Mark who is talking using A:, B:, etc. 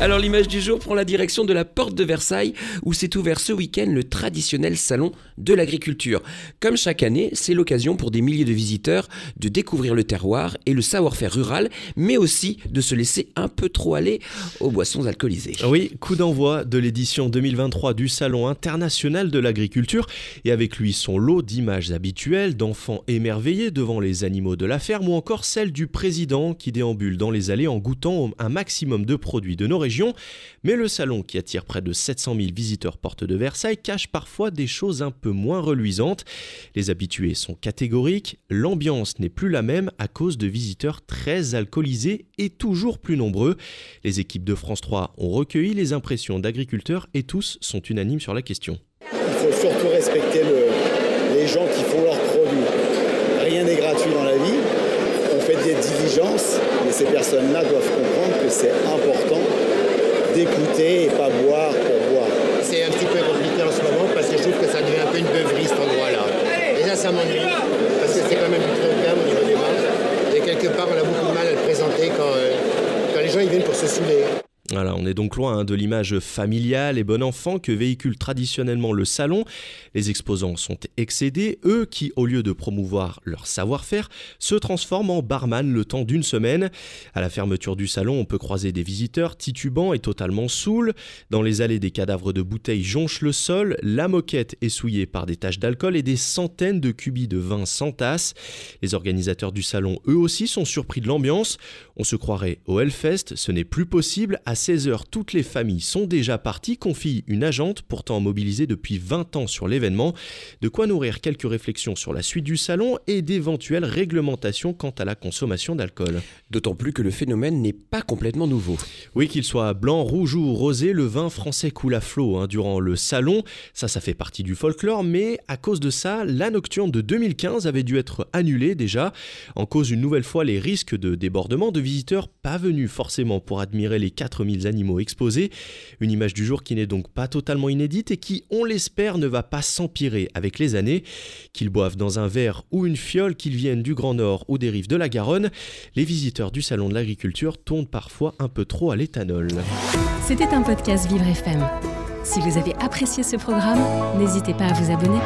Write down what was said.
A: Alors l'image du jour prend la direction de la porte de Versailles où s'est ouvert ce week-end le traditionnel salon de l'agriculture. Comme chaque année, c'est l'occasion pour des milliers de visiteurs de découvrir le terroir et le savoir-faire rural, mais aussi de se laisser un peu trop aller aux boissons alcoolisées.
B: Oui, coup d'envoi de l'édition 2023 du Salon international de l'agriculture et avec lui son lot d'images habituelles d'enfants émerveillés devant les animaux de la ferme ou encore celle du président qui déambule dans les allées en goûtant un maximum de produits de nos mais le salon qui attire près de 700 000 visiteurs porte de Versailles cache parfois des choses un peu moins reluisantes. Les habitués sont catégoriques, l'ambiance n'est plus la même à cause de visiteurs très alcoolisés et toujours plus nombreux. Les équipes de France 3 ont recueilli les impressions d'agriculteurs et tous sont unanimes sur la question.
C: Il faut surtout respecter les gens qui font leurs produits. Rien n'est gratuit dans la vie. On fait des diligences, mais ces personnes-là doivent comprendre que c'est d'écouter et pas boire pour boire.
D: C'est un petit peu compliqué en ce moment parce que je trouve que ça devient un peu une beuverie cet endroit-là. Déjà ça m'ennuie parce que c'est quand même très gamme au niveau des marges. Et quelque part on a beaucoup de mal à le présenter quand, euh, quand les gens ils viennent pour se saouler.
B: On est donc loin hein, de l'image familiale et bon enfant que véhicule traditionnellement le salon. Les exposants sont excédés, eux qui, au lieu de promouvoir leur savoir-faire, se transforment en barman le temps d'une semaine. À la fermeture du salon, on peut croiser des visiteurs titubants et totalement saouls. Dans les allées, des cadavres de bouteilles jonchent le sol, la moquette est souillée par des taches d'alcool et des centaines de cubis de vin s'entassent. Les organisateurs du salon, eux aussi, sont surpris de l'ambiance. On se croirait au Hellfest, ce n'est plus possible. 16h, toutes les familles sont déjà parties, confie une agente pourtant mobilisée depuis 20 ans sur l'événement. De quoi nourrir quelques réflexions sur la suite du salon et d'éventuelles réglementations quant à la consommation d'alcool.
A: D'autant plus que le phénomène n'est pas complètement nouveau.
B: Oui, qu'il soit blanc, rouge ou rosé, le vin français coule à flot hein, durant le salon. Ça, ça fait partie du folklore, mais à cause de ça, la nocturne de 2015 avait dû être annulée déjà. En cause une nouvelle fois les risques de débordement de visiteurs pas venus forcément pour admirer les 4 4000 animaux exposés. Une image du jour qui n'est donc pas totalement inédite et qui, on l'espère, ne va pas s'empirer avec les années. Qu'ils boivent dans un verre ou une fiole, qu'ils viennent du Grand Nord ou des rives de la Garonne, les visiteurs du Salon de l'Agriculture tournent parfois un peu trop à l'éthanol.
E: C'était un podcast Vivre FM. Si vous avez apprécié ce programme, n'hésitez pas à vous abonner.